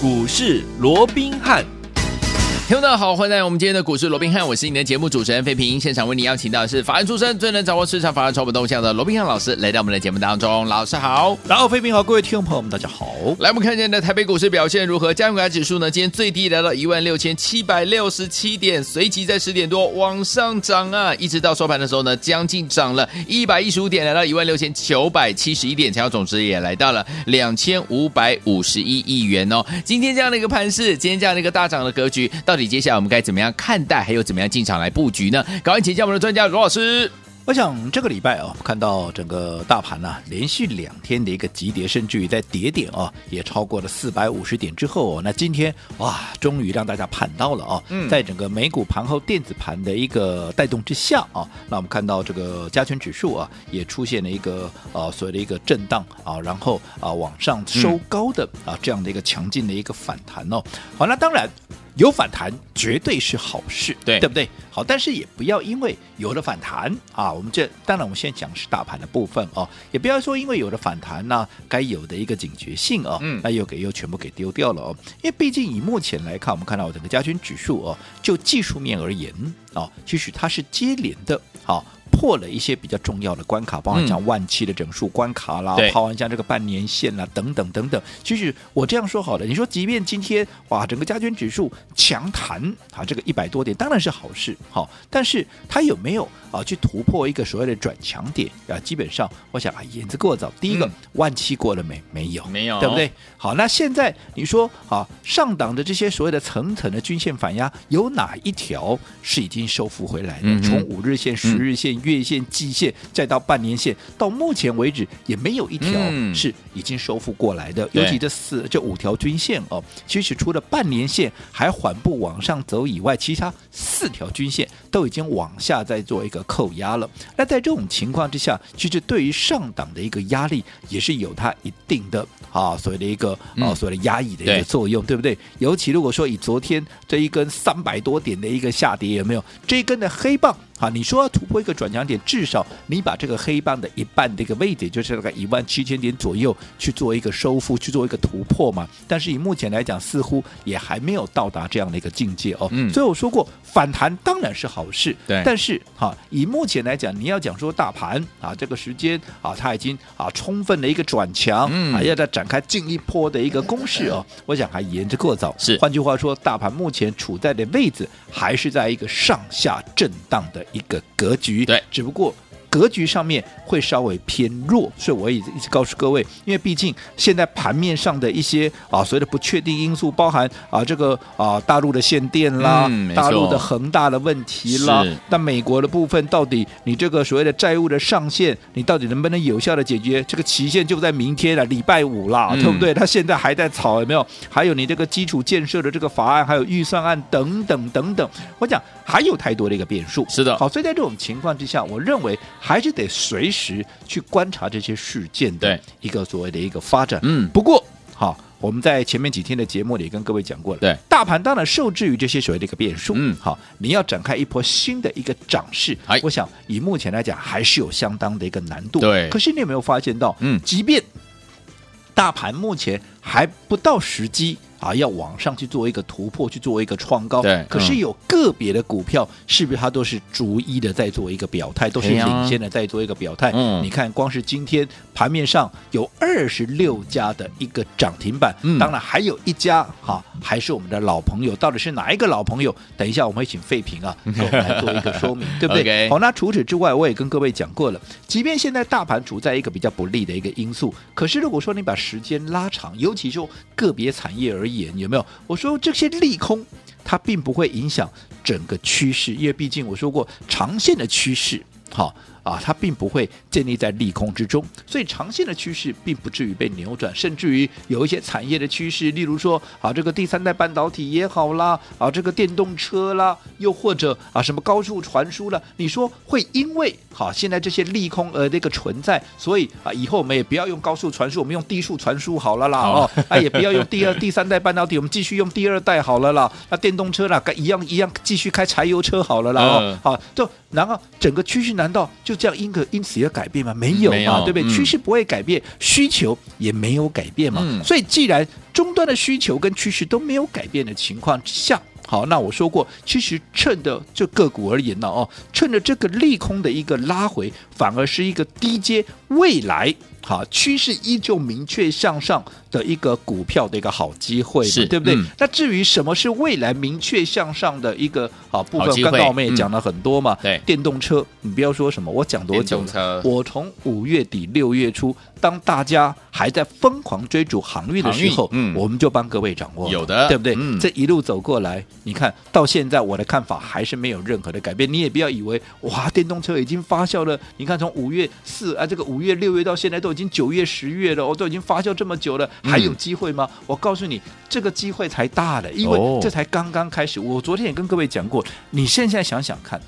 股市罗宾汉。听众大家好，欢迎来到我们今天的股市罗宾汉，我是你的节目主持人费平。现场为你邀请到的是法案出身、最能掌握市场法案筹码动向的罗宾汉老师，来到我们的节目当中。老师好，然后费平好，各位听众朋友们，大家好。来，我们看见的台北股市表现如何？加权指数呢？今天最低来到一万六千七百六十七点，随即在十点多往上涨啊，一直到收盘的时候呢，将近涨了一百一十五点，来到一万六千九百七十一点，成交总值也来到了两千五百五十一亿元哦。今天这样的一个盘势，今天这样的一个大涨的格局，到底接下来我们该怎么样看待？还有怎么样进场来布局呢？赶快请教我们的专家罗老师。我想这个礼拜啊，看到整个大盘呢、啊，连续两天的一个急跌，甚至于在跌点啊，也超过了四百五十点之后、哦，那今天哇，终于让大家盼到了啊！嗯，在整个美股盘后电子盘的一个带动之下啊，那我们看到这个加权指数啊，也出现了一个呃所谓的一个震荡啊，然后啊往上收高的啊这样的一个强劲的一个反弹哦。好，那当然。有反弹绝对是好事，对对不对？好，但是也不要因为有了反弹啊，我们这当然我们现在讲是大盘的部分哦，也不要说因为有了反弹呢，该有的一个警觉性哦，嗯，那又给又全部给丢掉了哦，因为毕竟以目前来看，我们看到整个加权指数哦，就技术面而言哦，其实它是接连的，好。破了一些比较重要的关卡，包括像万七的整数关卡啦，抛完像这个半年线啦，等等等等。其实我这样说好了，你说即便今天哇，整个加权指数强弹啊，这个一百多点当然是好事，好，但是它有没有啊去突破一个所谓的转强点啊？基本上我想啊，言之过早。第一个、嗯、万七过了没？没有，没有，对不对？好，那现在你说啊，上档的这些所谓的层层的均线反压，有哪一条是已经收复回来的？嗯、从五日线、十日线。嗯月线、季线，再到半年线，到目前为止也没有一条是已经收复过来的。嗯、尤其这四、这五条均线哦，其实除了半年线还缓步往上走以外，其他四条均线都已经往下在做一个扣压了。那在这种情况之下，其实对于上档的一个压力也是有它一定的啊，所谓的一个啊、嗯，所谓的压抑的一个作用，对，对不对？尤其如果说以昨天这一根三百多点的一个下跌，有没有这一根的黑棒？好，你说要突破一个转强点，至少你把这个黑棒的一半的一个位置，就是大概一万七千点左右去做一个收复，去做一个突破嘛。但是以目前来讲，似乎也还没有到达这样的一个境界哦。嗯。所以我说过，反弹当然是好事。对。但是哈，以目前来讲，你要讲说大盘啊，这个时间啊，它已经啊充分的一个转强，嗯，啊，要再展开进一波的一个攻势哦，我想还言之过早。是。换句话说，大盘目前处在的位置还是在一个上下震荡的。一个格局，对，只不过格局上面会稍微偏弱，所以我也一直告诉各位，因为毕竟现在盘面上的一些啊所谓的不确定因素，包含啊这个啊大陆的限电啦，嗯、大陆的恒大的问题啦，那美国的部分到底你这个所谓的债务的上限，你到底能不能有效的解决？这个期限就在明天了，礼拜五啦，嗯、对不对？他现在还在吵，有没有？还有你这个基础建设的这个法案，还有预算案等等等等，我讲还有太多的一个变数。是的，好，所以在这种情况之下，我认为还是得随时去观察这些事件的一个所谓的一个发展。嗯，不过好，我们在前面几天的节目里跟各位讲过了，对，大盘当然受制于这些所谓的一个变数。嗯，好，你要展开一波新的一个涨势，我想以目前来讲还是有相当的一个难度。对，可是你有没有发现到，嗯，即便大盘目前还不到时机。啊，要往上去做一个突破，去做一个创高。对，可是有个别的股票，是不是它都是逐一的在做一个表态，都是领先的在做一个表态？嗯，你看，光是今天盘面上有二十六家的一个涨停板，嗯，当然还有一家哈，还是我们的老朋友，到底是哪一个老朋友？等一下我们会请费平啊，给我们来做一个说明，对不对.好，那除此之外，我也跟各位讲过了，即便现在大盘处在一个比较不利的一个因素，可是如果说你把时间拉长，尤其中个别产业而言。有没有？我说这些利空，它并不会影响整个趋势，因为毕竟我说过，长线的趋势，好。啊，它并不会建立在利空之中，所以长线的趋势并不至于被扭转，甚至于有一些产业的趋势，例如说啊，这个第三代半导体也好啦，啊，这个电动车啦，又或者啊，什么高速传输了，你说会因为好、啊、现在这些利空而这个存在，所以啊，以后我们也不要用高速传输，我们用低速传输好了啦，哦，啊，也不要用第二、第三代半导体，我们继续用第二代好了啦，那电动车啦，一样一样继续开柴油车好了啦，哦，好、啊，就然后整个趋势难道就这样因可因此而改变吗？没有嘛，有对不对？嗯趋势不会改变，需求也没有改变嘛。嗯所以既然终端的需求跟趋势都没有改变的情况之下，好，那我说过，其实趁着这个股而言呢，哦，趁着这个利空的一个拉回，反而是一个低阶未来。好，趋势依旧明确向上的一个股票的一个好机会嘛，是对不对？嗯那至于什么是未来明确向上的一个好部分，好刚刚我们也讲了很多嘛。对电动车，你不要说什么，我讲多久？我从五月底六月初，当大家还在疯狂追逐航运的时候，嗯我们就帮各位掌握，有的对不对？嗯这一路走过来，你看到现在我的看法还是没有任何的改变。你也不要以为哇，电动车已经发酵了。你看从五月四啊，这个五月六月到现在都已经九月十月了，我、哦、都已经发酵这么久了，嗯还有机会吗？我告诉你，这个机会才大的，因哦为这才刚刚开始。我昨天也跟各位讲过，你现在想想看。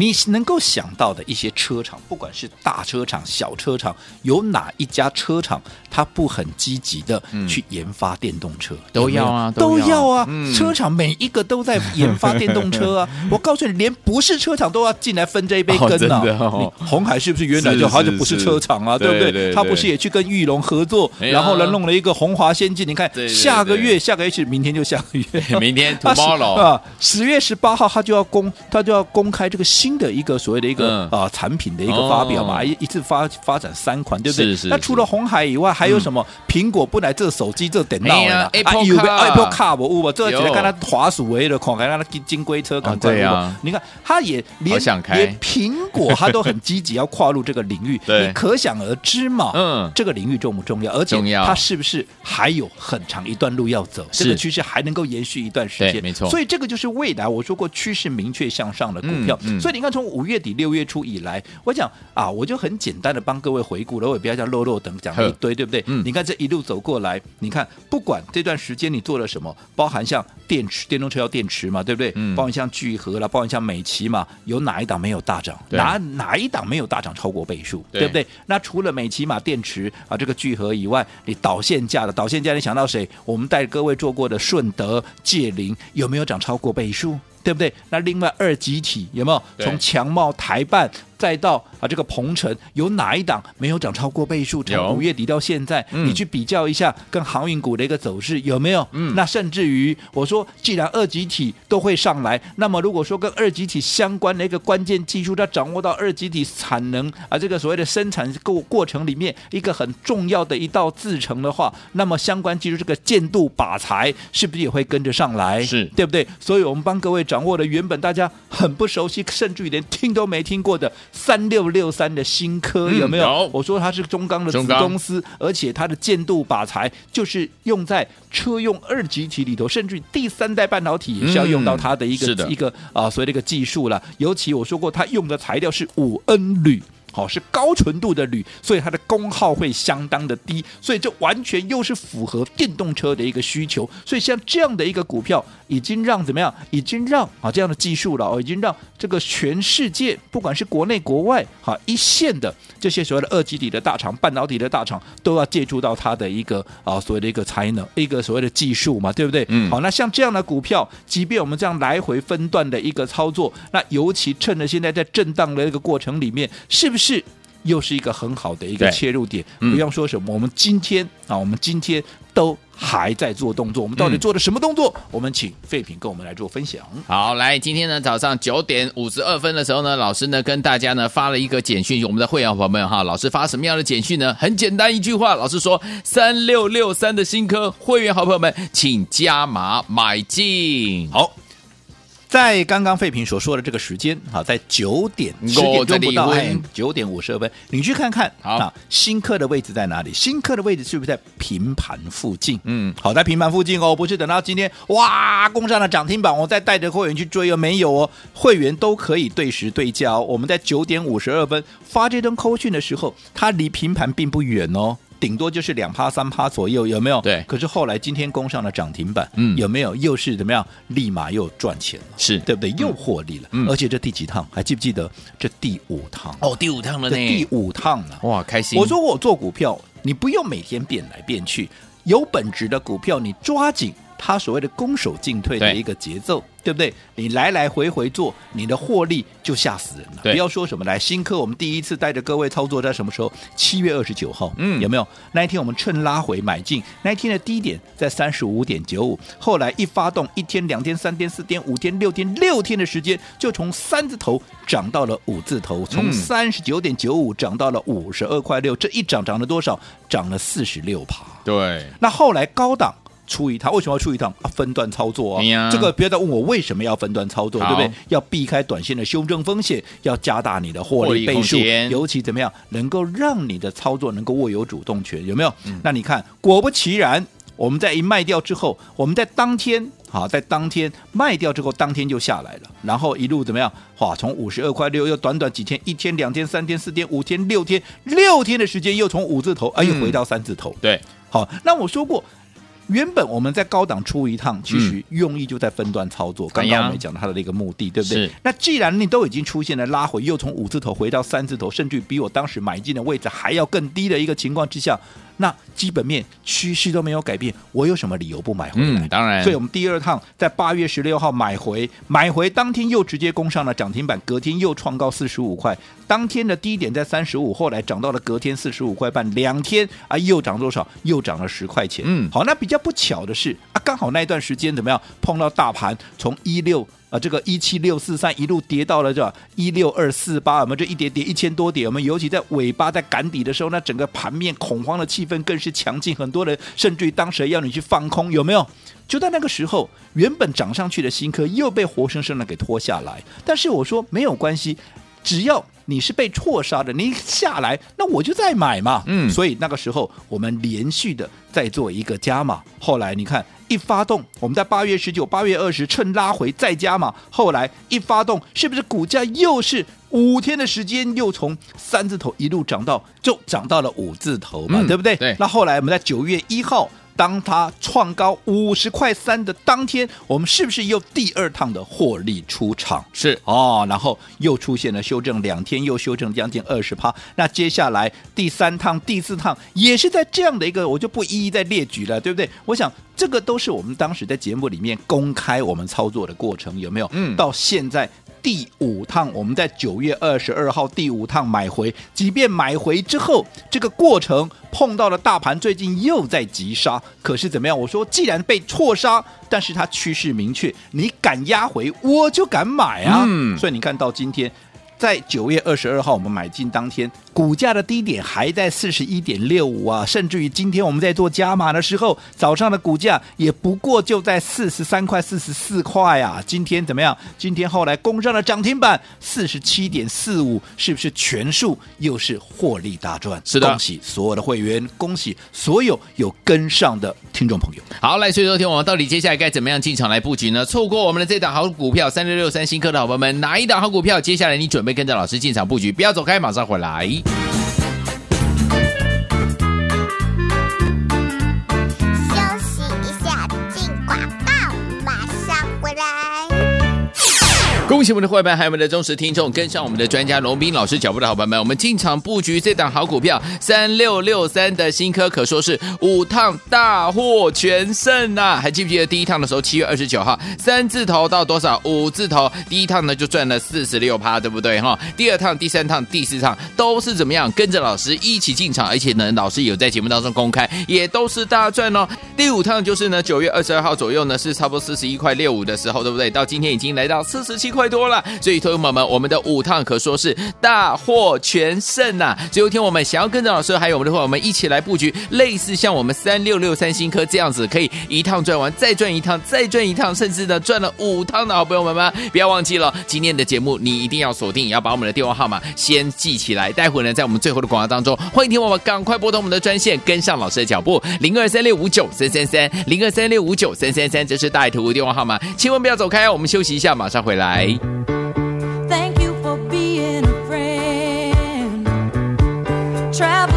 你能够想到的一些车厂，不管是大车厂、小车厂，有哪一家车厂它不很积极的嗯去研发电动车？都要啊有有都要都要啊！嗯车厂每一个都在研发电动车啊！我告诉你，连不是车厂都要进来分这一杯羹呢、你红海是不是原来就是它就不是车厂啊？是对不对？对对它不是也去跟玉龙合作，然后呢弄了一个红华先进？你看下个月，下个月是明天就下个月，明天他十 tomorrow 啊，十月十八号他就要公，他就要公开这个新的一个所谓的一个、嗯啊产品的一个发表嘛，哦一一次发发展三款，对不对？是是那除了红海以外，还有什么？苹果不来这手机这电脑哎呀的 Apple Car Apple Car 我有吧？这有只能看他滑鼠为了，看看他金金龟车赶快对啊有你看，他也连想开连苹果他都很积极要跨入这个领域，对你可想而知嘛。嗯这个领域重不重要？而且它是不是还有很长一段路要走？这个趋势还能够延续一段时间？没错所以这个就是未来我说过趋势明确向上的股票。嗯嗯所以你看，从五月底六月初以来，我讲啊，我就很简单的帮各位回顾了，我也不要叫漏漏等讲了一堆，对不对？嗯你看这一路走过来，你看不管这段时间你做了什么，包含像电池、电动车要电池嘛，对不对？嗯包含像聚合啦，包含像美琪嘛，有哪一档没有大涨？哪哪一档没有大涨超过倍数？对对不对？那除了美琪玛电池啊，这个聚合以外，你导线价的导线价，你想到谁？我们带各位做过的顺德、界霖有没有涨超过倍数？对不对？那另外二级体有没有对从强茂、台半再到啊这个鹏程，有哪一档没有涨超过倍数？从五月底到现在，嗯你去比较一下跟航运股的一个走势有没有？嗯那甚至于我说，既然二极体都会上来，那么如果说跟二极体相关的一个关键技术，它掌握到二极体产能啊这个所谓的生产过过程里面一个很重要的一道制成的话，那么相关技术这个建度把材是不是也会跟着上来？是对不对？所以我们帮各位掌握了原本大家很不熟悉，甚至于连听都没听过的三六六三的新科、嗯有没有？有我说它是中钢的子公司，而且它的建度靶材就是用在车用二极体里头，甚至于第三代半导体也是要用到它的一个、一个啊，所谓的一个技术了。尤其我说过，它用的材料是五 N 铝。好、是高纯度的铝，所以它的功耗会相当的低，所以这完全又是符合电动车的一个需求。所以像这样的一个股票，已经让怎么样？已经让啊这样的技术了哦，已经让这个全世界不管是国内国外哈一线的这些所谓的二级体的大厂、半导体的大厂，都要借助到它的一个啊所谓的一个才能、一个所谓的技术嘛，对不对？嗯好，那像这样的股票，即便我们这样来回分段的一个操作，那尤其趁着现在在震荡的一个过程里面，是不是？又是一个很好的一个切入点，嗯不用说什么，我们今天啊，我们今天都还在做动作，我们到底做了什么动作？我们请废品跟我们来做分享。好，来，今天呢早上九点五十二分的时候呢，老师呢跟大家呢发了一个简讯，我们的会员朋友们哈，老师发什么样的简讯呢？很简单一句话，老师说三六六三的新科会员好朋友们，请加码买进。好。在刚刚废品所说的这个时间，好，在九点十点钟不到，九点五十二分，你去看看，啊，新客的位置在哪里？新客的位置是不是在平盘附近？嗯，好，在平盘附近哦，不是等到今天哇攻上了涨停板，我再带着会员去追哦，没有哦，会员都可以对时对价哦。我们在九点五十二分发这张扣讯的时候，它离平盘并不远哦。顶多就是两趴三趴左右，有没有？对可是后来今天攻上了涨停板，嗯有没有？又是怎么样？立马又赚钱了，是对不对？又获利了。嗯而且这第几趟？还记不记得？这第五趟哦，第五趟了呢第，五趟了。哇，开心！我说我做股票，你不用每天变来变去，有本质的股票你抓紧。它所谓的攻守进退的一个节奏，对，对不对？你来来回回做，你的获利就吓死人了。不要说什么来新科，我们第一次带着各位操作在什么时候？七月二十九号，嗯，有没有？那一天我们趁拉回买进，那一天的低点在三十五点九五，后来一发动，一天、两天、三天、四天、五天、六天，六天的时间就从三字头涨到了五字头，从三十九点九五涨到了五十二块六，这一涨涨了多少？涨了四十六趴。对，那后来高档。出一趟，为什么要出一趟啊？分段操作啊！这个不要再问我为什么要分段操作，对不对？要避开短线的修正风险，要加大你的获利倍数，尤其怎么样能够让你的操作能够握有主动权，有没有？嗯、那你看，果不其然，我们在一卖掉之后，我们在当天好，在当天卖掉之后，当天就下来了，然后一路怎么样？哇，从五十二块六，又短短几天，一天、两天、三天、四天、五天、六天，六天的时间，又从五字头，哎，又回到三字头。嗯、对，好，那我说过。原本我们在高档出一趟，其实用意就在分段操作。嗯、刚刚我们讲它的一个目的，对不对？那既然你都已经出现了拉回，又从五字头回到三字头，甚至比我当时买进的位置还要更低的一个情况之下。那基本面趋势都没有改变，我有什么理由不买回来？嗯，当然。所以我们第二趟在八月十六号买回，买回当天又直接攻上了涨停板，隔天又创高四十五块。当天的低点在三十五，后来涨到了隔天四十五块半，两天啊又涨多少？又涨了十块钱。嗯，好，那比较不巧的是啊，刚好那一段时间怎么样？碰到大盘从一六。啊，这个一七六四三一路跌到了这一六二四八，我们这一跌跌一千多点，我们尤其在尾巴在赶底的时候，那整个盘面恐慌的气氛更是强劲，很多人甚至于当时要你去放空，有没有？就在那个时候，原本涨上去的新科又被活生生的给拖下来。但是我说没有关系，只要你是被错杀的，你下来，那我就再买嘛。嗯，所以那个时候我们连续的在做一个加码，后来你看。一发动，我们在八月十九、八月二十趁拉回再加嘛。后来一发动，是不是股价又是五天的时间，又从三字头一路涨到，就涨到了五字头嘛，嗯、对不对？对。那后来我们在九月一号。当它创高五十块三的当天，我们是不是又第二趟的获利出场？是哦，然后又出现了修正，两天又修正将近二十趴。那接下来第三趟、第四趟也是在这样的一个，我就不一一再列举了，对不对？我想这个都是我们当时在节目里面公开我们操作的过程，有没有？嗯，到现在。第五趟，我们在九月二十二号第五趟买回，即便买回之后，这个过程碰到了大盘最近又在急杀，可是怎么样？我说既然被错杀，但是它趋势明确，你敢压回，我就敢买啊！嗯，所以你看到今天。在九月二十二号，我们买进当天，股价的低点还在四十一点六五啊，甚至于今天我们在做加码的时候，早上的股价也不过就在四十三块、四十四块啊。今天怎么样？今天后来攻上了涨停板，四十七点四五，是不是全数又是获利大赚？是的，恭喜所有的会员，恭喜所有有跟上的听众朋友。好，来，所以说听我们到底接下来该怎么样进场来布局呢？错过我们的这档好股票三六六三新科的好朋友们，哪一档好股票？接下来你准备？跟着老师进场布局，不要走开，马上回来。week. 恭喜我们的伙伴，还有我们的忠实听众，跟上我们的专家龙斌老师脚步的好朋友们，我们进场布局这档好股票三六六三的新科，可说是五趟大获全胜呐、还记不记得第一趟的时候，七月二十九号三字头到多少？五字头，第一趟呢就赚了四十六趴，对不对哈？第二趟、第三趟、第四趟都是怎么样？跟着老师一起进场，而且呢，老师有在节目当中公开，也都是大赚哦。第五趟就是呢，九月二十二号左右呢，是差不多四十一块六五的时候，对不对？到今天已经来到四十七块。太多了，所以，同学们，我们的五趟可说是大获全胜呐、啊！最后一天，我们想要跟着老师还有我们的伙伴们一起来布局，类似像我们三六六三新科这样子，可以一趟赚完，再赚一趟，再赚一趟，甚至呢赚了五趟的好朋友们们，不要忘记了，今天的节目你一定要锁定，也要把我们的电话号码先记起来。待会呢，在我们最后的广告当中，欢迎听我们赶快拨通我们的专线，跟上老师的脚步，零二三六五九三三三，零二三六五九三三三，这是大图电话号码，千万不要走开，我们休息一下，马上回来。Thank you for being a friend. Travel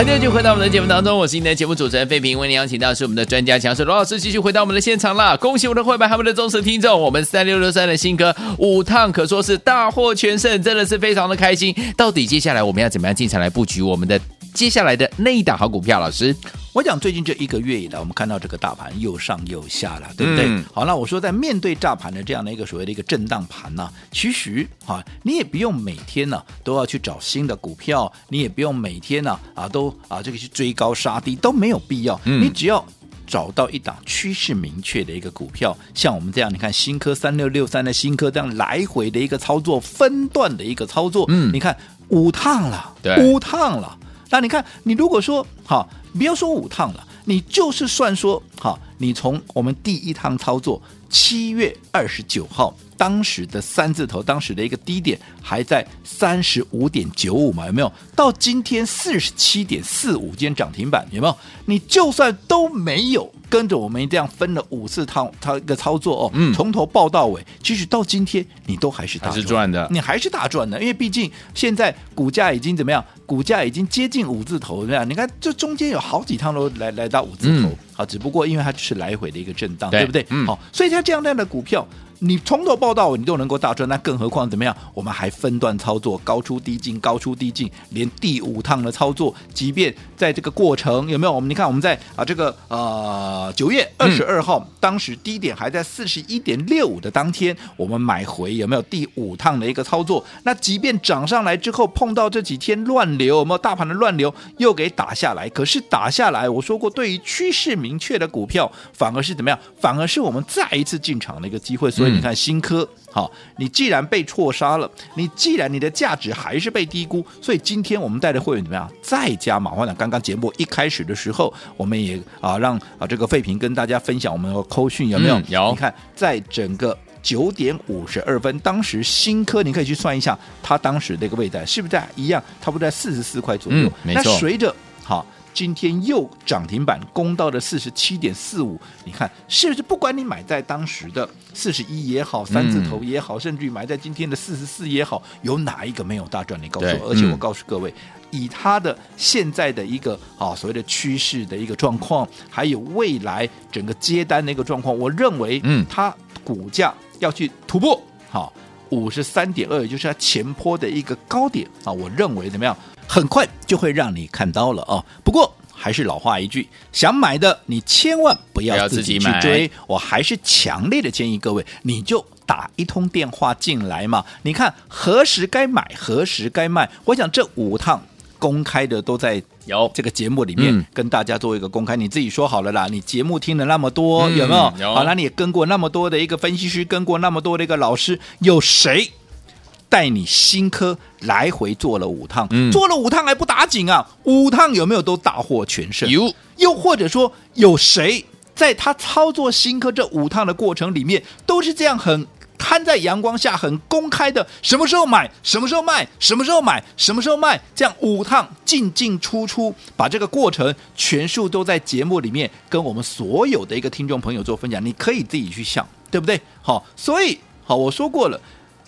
好，继续回到我们的节目当中，我是您的节目主持人费平，为您邀请到是我们的专家强势罗老师，继续回到我们的现场啦！恭喜我们的会员还有我们的忠实听众，我们三六六三的新歌五趟可说是大获全胜，真的是非常的开心。到底接下来我们要怎么样进场来布局我们的接下来的那一档好股票？老师，我讲最近这一个月以来，我们看到这个大盘又上又下了，对不对？嗯、好，那我说在面对炸盘的这样的一个所谓的一个震荡盘呢，其实啊，你也不用每天呢都要去找新的股票，你也不用每天呢啊都。都啊，这个去追高杀低都没有必要。嗯、你只要找到一档趋势明确的一个股票，像我们这样，你看新科三六六三的新科这样来回的一个操作，分段的一个操作，嗯，你看五趟了，对，五趟了。那你看，你如果说好，不要说五趟了，你就是算说好，你从我们第一趟操作七月二十九号。当时的三字头，当时的一个低点还在三十五点九五嘛，有没有？到今天四十七点四五今天涨停板，有没有？你就算都没有跟着我们这样分了五次套，它一个操作哦，嗯，从头报到尾，其实到今天你都还是大赚的，你还是大赚的，因为毕竟现在股价已经怎么样？股价已经接近五字头，这样你看这中间有好几趟都来来到五字头，好，只不过因为它只是来回的一个震荡，对不对？嗯，好，所以它这样这样的股票。你从头报到尾，你都能够大赚，那更何况怎么样？我们还分段操作，高出低进，高出低进，连第五趟的操作，即便在这个过程有没有？我们你看我们在啊这个呃九月二十二号，嗯、当时低点还在四十一点六五的当天，我们买回有没有第五趟的一个操作？那即便涨上来之后，碰到这几天乱流，有没有大盘的乱流又给打下来？可是打下来，我说过，对于趋势明确的股票，反而是怎么样？反而是我们再一次进场的一个机会，所以。你看新科，好，你既然被错杀了，你既然你的价值还是被低估，所以今天我们带的会员怎么样？再加马化腾刚刚节目一开始的时候，我们也啊让啊这个费平跟大家分享我们的扣讯有没有？嗯、有。你看，在整个九点五十二分，当时新科你可以去算一下，它当时那个位置是不是在一样？差不多在四十四块左右。嗯、没错。那随着好。今天又涨停板攻到了四十七点四五，你看是不是？不管你买在当时的四十一也好，三字头也好，嗯、甚至于买在今天的四十四也好，有哪一个没有大赚？你告诉我。而且我告诉各位，嗯、以它的现在的一个啊所谓的趋势的一个状况，还有未来整个接单的一个状况，我认为，嗯，它股价要去突破好五十三点二，也就是它前坡的一个高点啊，我认为怎么样？很快就会让你看到了哦。不过还是老话一句，想买的你千万不要自己去追。我还是强烈的建议各位，你就打一通电话进来嘛。你看何时该买，何时该卖。我想这五趟公开的都在有这个节目里面跟大家做一个公开。你自己说好了啦，你节目听了那么多，有没有？有。好，那你也跟过那么多的一个分析师，跟过那么多的一个老师，有谁？带你新科来回做了五趟，嗯、做了五趟还不打紧啊？五趟有没有都大获全胜？有，又或者说有谁在他操作新科这五趟的过程里面，都是这样很摊在阳光下，很公开的，什么时候买，什么时候卖，什么时候买，什么时候卖，这样五趟进进出出，把这个过程全数都在节目里面跟我们所有的一个听众朋友做分享，你可以自己去想，对不对？好，所以好，我说过了。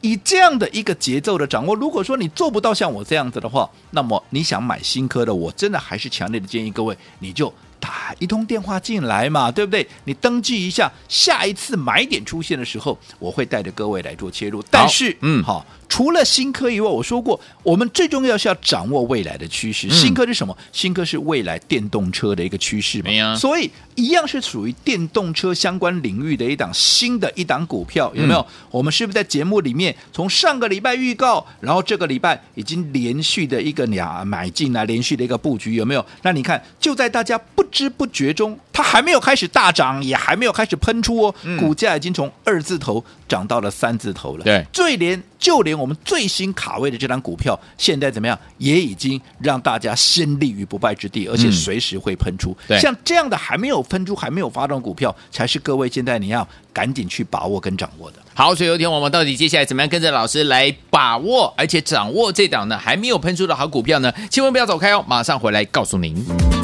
以这样的一个节奏的掌握，如果说你做不到像我这样子的话，那么你想买新科的，我真的还是强烈的建议各位，你就打一通电话进来嘛，对不对？你登记一下，下一次买点出现的时候，我会带着各位来做切入。但是，嗯，好。除了新科以外，我说过，我们最重要是要掌握未来的趋势。新科是什么？新科是未来电动车的一个趋势嘛。所以一样是属于电动车相关领域的一档新的一档股票，有没有？嗯、我们是不是在节目里面从上个礼拜预告，然后这个礼拜已经连续的一个俩买进来，连续的一个布局，有没有？那你看，就在大家不知不觉中，它还没有开始大涨，也还没有开始喷出哦，股价已经从二字头涨到了三字头了。对，最连就连。我们最新卡位的这张股票，现在怎么样？也已经让大家先立于不败之地，而且随时会喷出。嗯、像这样的还没有喷出、还没有发动股票，才是各位现在你要赶紧去把握跟掌握的。好，所以有一天我们到底接下来怎么样跟着老师来把握，而且掌握这档呢还没有喷出的好股票呢？千万不要走开哦，马上回来告诉您。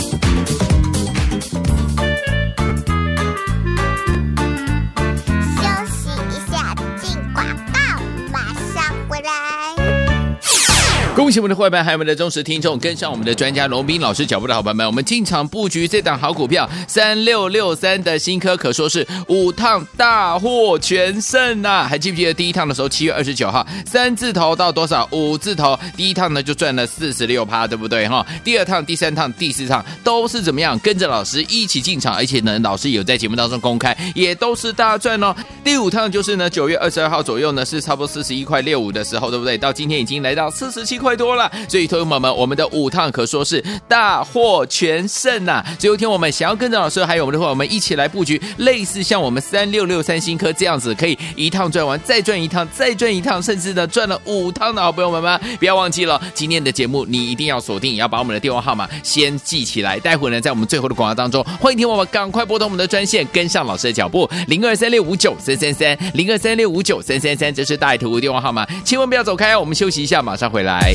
恭喜我们的伙伴，还有我们的忠实听众，跟上我们的专家龙斌老师脚步的好朋友们，我们进场布局这档好股票三六六三的新科，可说是五趟大获全胜呐、啊！还记不记得第一趟的时候，七月二十九号三字头到多少？五字头，第一趟呢就赚了四十六趴，对不对哈？第二趟、第三趟、第四趟都是怎么样？跟着老师一起进场，而且呢，老师有在节目当中公开，也都是大赚哦。第五趟就是呢，九月二十二号左右呢，是差不多四十一块六五的时候，对不对？到今天已经来到四十七块多了，所以同学们，我们的五趟可说是大获全胜呐、啊！最后一天，我们想要跟着老师还有我们的伙伴们一起来布局，类似像我们三六六三新科这样子，可以一趟赚完，再赚一趟，再赚一趟，甚至呢赚了五趟的好朋友们们，不要忘记了，今天的节目你一定要锁定，也要把我们的电话号码先记起来，待会呢，在我们最后的广告当中，欢迎听我们赶快拨通我们的专线，跟上老师的脚步，零二三六五九三三三，零二三六五九三三三，这是大图的电话号码，千万不要走开，我们休息一下，马上回来。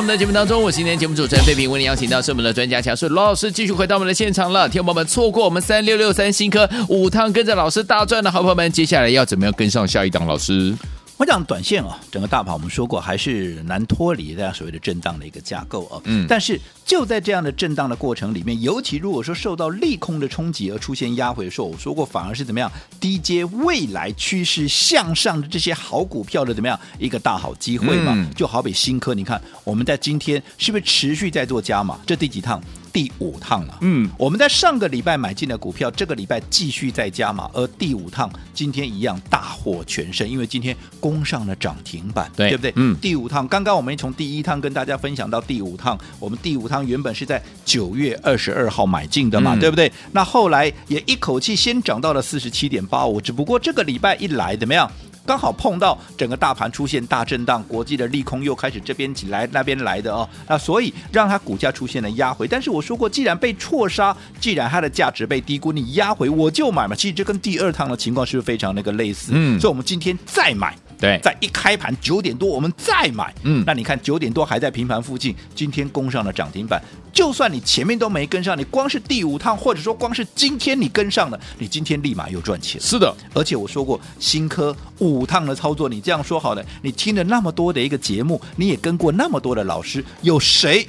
我们的节目当中，我是今天节目主持人费平，为您邀请到是我们的专家强势罗老师，继续回到我们的现场了。天宝们，错过我们三六六三新科五趟跟着老师大赚的好朋友们，接下来要怎么样跟上下一档？老师？我讲短线啊，整个大盘我们说过还是难脱离大家所谓的震荡的一个架构啊。嗯。但是就在这样的震荡的过程里面，尤其如果说受到利空的冲击而出现压回的时候，我说过反而是怎么样低接未来趋势向上的这些好股票的怎么样一个大好机会嘛？嗯、就好比新科，你看我们在今天是不是持续在做加码？这第几趟？第五趟了，嗯，我们在上个礼拜买进的股票，这个礼拜继续再加码，而第五趟今天一样大获全胜，因为今天攻上了涨停板，对，对不对？嗯，第五趟，刚刚我们从第一趟跟大家分享到第五趟，我们第五趟原本是在九月二十二号买进的嘛，嗯、对不对？那后来也一口气先涨到了四十七点八五，只不过这个礼拜一来怎么样？刚好碰到整个大盘出现大震荡，国际的利空又开始这边起来那边来的哦，那所以让它股价出现了压回。但是我说过，既然被错杀，既然它的价值被低估，你压回我就买嘛。其实这跟第二趟的情况是不是非常那个类似？嗯，所以我们今天再买。对，在一开盘九点多，我们再买，嗯，那你看九点多还在平盘附近，今天攻上了涨停板。就算你前面都没跟上，你光是第五趟，或者说光是今天你跟上了，你今天立马又赚钱。是的，而且我说过，新科五趟的操作，你这样说好了，你听了那么多的一个节目，你也跟过那么多的老师，有谁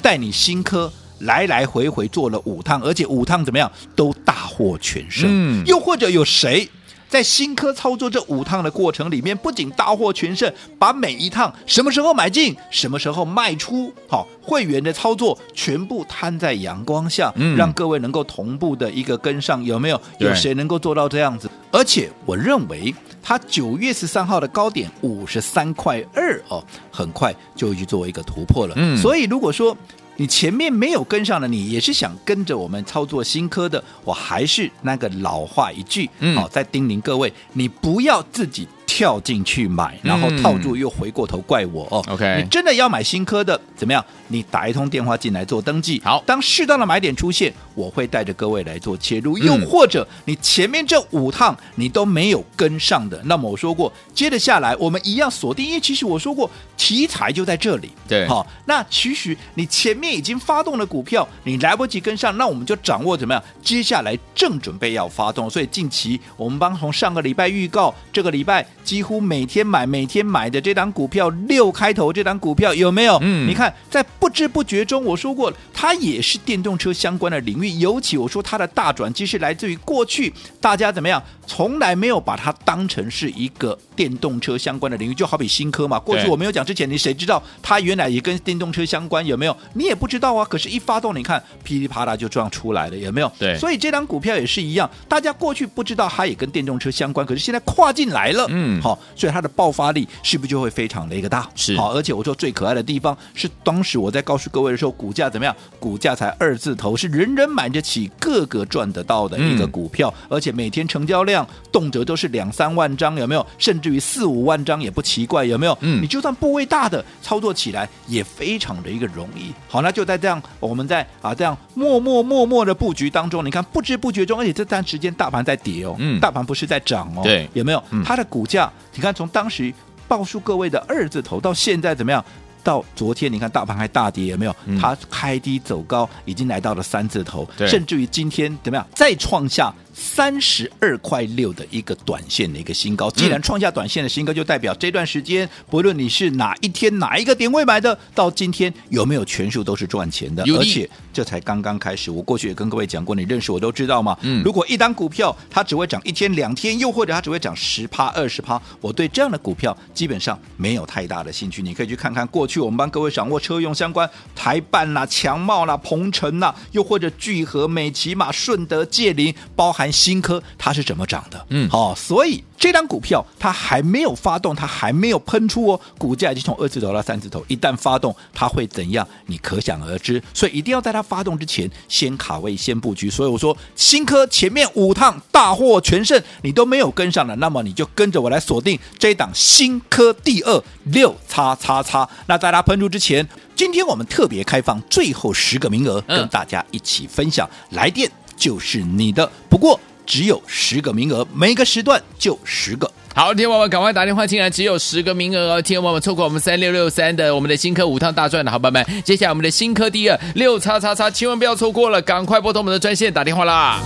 带你新科来来回回做了五趟，而且五趟怎么样都大获全胜？嗯，又或者有谁？在新科操作这五趟的过程里面，不仅大获全胜，把每一趟什么时候买进，什么时候卖出，好，会员的操作全部摊在阳光下，嗯，让各位能够同步的一个跟上，有没有？有谁能够做到这样子？而且我认为，它九月十三号的高点五十三块二哦，很快就会去做一个突破了。嗯，所以如果说。你前面没有跟上的，你也是想跟着我们操作新科的，我还是那个老话一句，好、嗯，再叮咛各位，你不要自己。跳进去买，然后套住又回过头怪我哦。OK，你真的要买新科的，怎么样？你打一通电话进来做登记。好，当适当的买点出现，我会带着各位来做切入。又或者你前面这五趟你都没有跟上的，那么我说过，接着下来我们一样锁定。因为其实我说过，题材就在这里。对，好，那其实你前面已经发动了股票，你来不及跟上，那我们就掌握怎么样？接下来正准备要发动，所以近期我们帮从上个礼拜预告，这个礼拜几乎每天买，每天买的这档股票六开头这档股票有没有？嗯，你看在不知不觉中，我说过它也是电动车相关的领域，尤其我说它的大转机是来自于过去大家怎么样，从来没有把它当成是一个电动车相关的领域，就好比新科嘛。过去我没有讲之前，你谁知道它原来也跟电动车相关？有没有？你也不知道啊。可是，一发动，你看噼里啪啦就这样出来了，有没有？对。所以这档股票也是一样，大家过去不知道它也跟电动车相关，可是现在跨进来了，嗯，好，所以它的爆发力是不是就会非常的一个大？是。好，而且我说最可爱的地方是，当时我在告诉各位的时候，股价怎么样？股价才二字头，是人人买得起、个个赚得到的一个股票，嗯、而且每天成交量动辄都是两三万张，有没有？甚至于四五万张也不奇怪，有没有？嗯，你就算部位大的操作起来也非常的一个容易。好，那就在这样，我们在啊这样默默默默的布局当中，你看不知不觉中，而且这段时间大盘在跌哦，嗯，大盘不是在涨哦，对，有没有？它的股价，你看从当时报数各位的二字头到现在怎么样？到昨天，你看大盘还大跌，有没有？它开低走高，已经来到了三字头，甚至于今天怎么样？再创下。三十二块六的一个短线的一个新高，既然创下短线的新高，就代表这段时间，不论你是哪一天哪一个点位买的，到今天有没有全数都是赚钱的？而且这才刚刚开始。我过去也跟各位讲过，你认识我都知道嘛。嗯，如果一档股票它只会涨一天两天，又或者它只会涨十趴二十趴，我对这样的股票基本上没有太大的兴趣。你可以去看看过去我们帮各位掌握车用相关台办啦、强茂啦、鹏程啦，又或者聚合、美琪玛、顺德、界林，包含。新科它是怎么涨的？嗯，好、哦，所以这张股票它还没有发动，它还没有喷出哦，股价已经从二字头到三字头，一旦发动，它会怎样？你可想而知。所以一定要在它发动之前先卡位、先布局。所以我说，新科前面五趟大获全胜，你都没有跟上了，那么你就跟着我来锁定这一档新科第二六叉叉叉。那在它喷出之前，今天我们特别开放最后十个名额，跟大家一起分享，嗯、来电就是你的。不过。只有十个名额，每个时段就十个。好，天王们赶快打电话进来，只有十个名额哦。听友们错过我们三六六三的我们的新科五趟大赚的好朋友们，接下来我们的新科第二六叉叉叉，千万不要错过了，赶快拨通我们的专线打电话啦。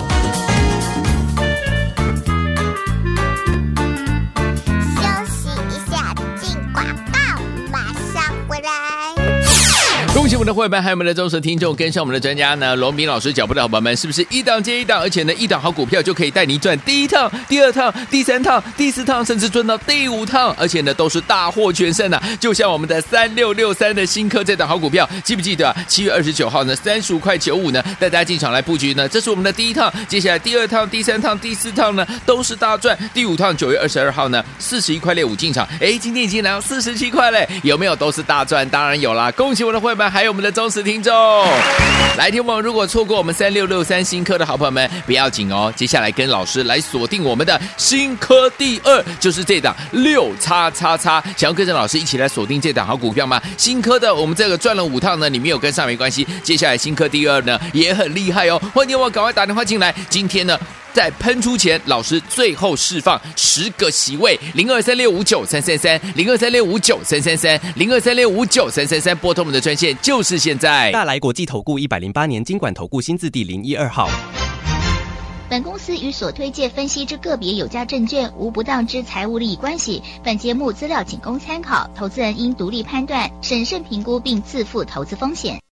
我们的会员，还有我们的忠实听众，跟上我们的专家呢，罗明老师脚步的好朋友们，是不是一档接一档？而且呢，一档好股票就可以带你赚第一趟、第二趟、第三趟、第四趟，甚至赚到第五趟，而且呢，都是大获全胜啊！就像我们的三六六三的新科这档好股票，记不记得啊？七月二十九号呢，三十五块九五呢，带大家进场来布局呢，这是我们的第一趟。接下来第二趟、第三趟、第四趟呢，都是大赚。第五趟九月二十二号呢，四十一块六五进场，哎，今天已经来到四十七块嘞，有没有？都是大赚，当然有啦！恭喜我的会员。还有我们的忠实听众，来听我们，如果错过我们三六六三新科的好朋友们，不要紧哦。接下来跟老师来锁定我们的新科第二，就是这档六叉叉叉。想要跟着老师一起来锁定这档好股票吗？新科的我们这个赚了五趟呢，你没有跟上没关系。接下来新科第二呢也很厉害哦，欢迎我赶快打电话进来。今天呢。在喷出前，老师最后释放十个席位，零二三六五九三三三，零二三六五九三三三，零二三六五九三三三，拨通我们的专线就是现在。大来国际投顾一百零八年经管投顾新字第零一二号。本公司与所推介分析之个别有价证券无不当之财务利益关系。本节目资料仅供参考，投资人应独立判断、审慎评估并自负投资风险。